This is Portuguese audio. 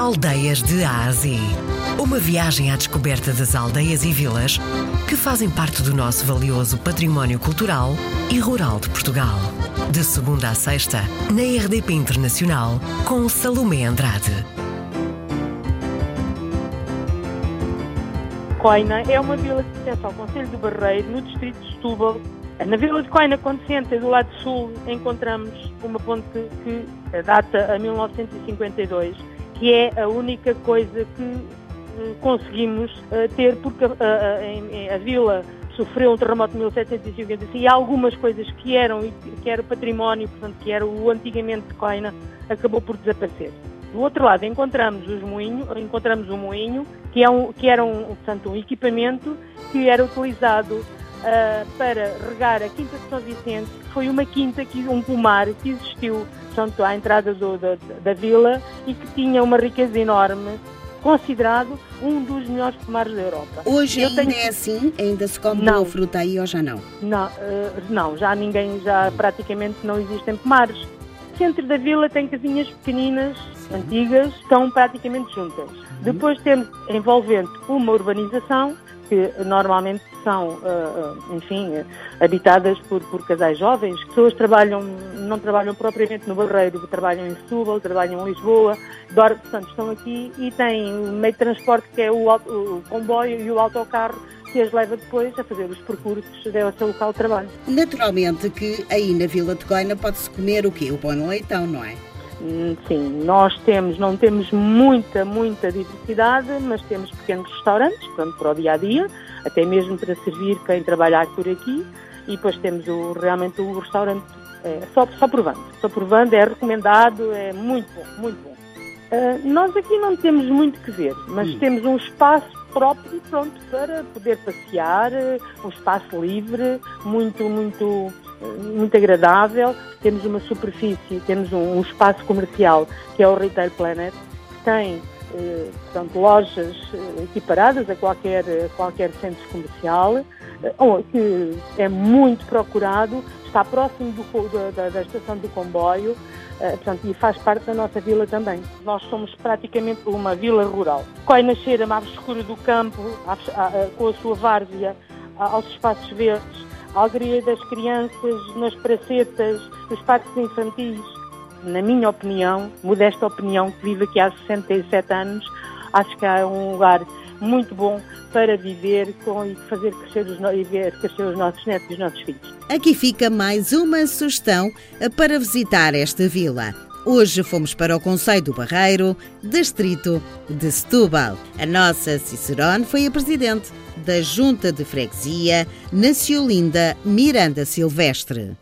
Aldeias de Ásia. Uma viagem à descoberta das aldeias e vilas que fazem parte do nosso valioso património cultural e rural de Portugal. De segunda a sexta, na RDP Internacional, com Salomé Andrade. Coina é uma vila que pertence ao Conselho do Barreiro, no distrito de Setúbal. Na vila de Coina, quando se entra do lado sul, encontramos uma ponte que data a 1952 que é a única coisa que eh, conseguimos uh, ter, porque uh, uh, a vila sofreu um terremoto de 1755 e algumas coisas que eram, que era património, portanto, que era o antigamente de Coina, acabou por desaparecer. Do outro lado encontramos os moinho, encontramos o moinho, que, é um, que era um, portanto, um equipamento que era utilizado para regar a Quinta de São Vicente, que foi uma quinta, que, um pomar que existiu portanto, à entrada do, da, da vila e que tinha uma riqueza enorme considerado um dos melhores pomares da Europa. Hoje Eu ainda tenho... é assim? Ainda se come não. boa fruta aí ou já não? Não, uh, não já ninguém, já praticamente não existem pomares. O centro da vila tem casinhas pequeninas, Sim. antigas, estão praticamente juntas. Uhum. Depois temos envolvente uma urbanização que normalmente são, ah, ah, enfim, habitadas por, por casais jovens. Pessoas trabalham, não trabalham propriamente no Barreiro, trabalham em Setúbal, trabalham em Lisboa, portanto estão aqui e têm o meio de transporte que é o, o comboio e o autocarro que as leva depois a fazer os percursos ao seu local de trabalho. Naturalmente que aí na Vila de Coina pode-se comer o quê? O no leitão, não é? Hum, sim, nós temos, não temos muita, muita diversidade, mas temos pequenos restaurantes, portanto, para o dia a dia, até mesmo para servir quem trabalhar por aqui, e depois temos o, realmente o restaurante é, só, só provando. Só provando, é recomendado, é muito bom, muito bom. Uh, nós aqui não temos muito que ver, mas hum. temos um espaço próprio pronto para poder passear, um espaço livre, muito, muito muito agradável. Temos uma superfície, temos um, um espaço comercial que é o Retail Planet, que tem eh, portanto, lojas eh, equiparadas a qualquer, qualquer centro comercial, eh, que é muito procurado, está próximo do, da, da, estação do comboio portanto, e faz parte da nossa vila também. Nós somos praticamente uma vila rural. Coi nascer a mais escura do campo, com a sua várzea, aos espaços verdes, a alegria das crianças nas pracetas, nos parques infantis. Na minha opinião, modesta opinião, que vivo aqui há 67 anos, acho que é um lugar muito bom para viver com, e fazer crescer os, e ver crescer os nossos netos e os nossos filhos. Aqui fica mais uma sugestão para visitar esta vila. Hoje fomos para o Conselho do Barreiro, distrito de Setúbal. A nossa Cicerone foi a presidente da Junta de Freguesia, Ciolinda Miranda Silvestre.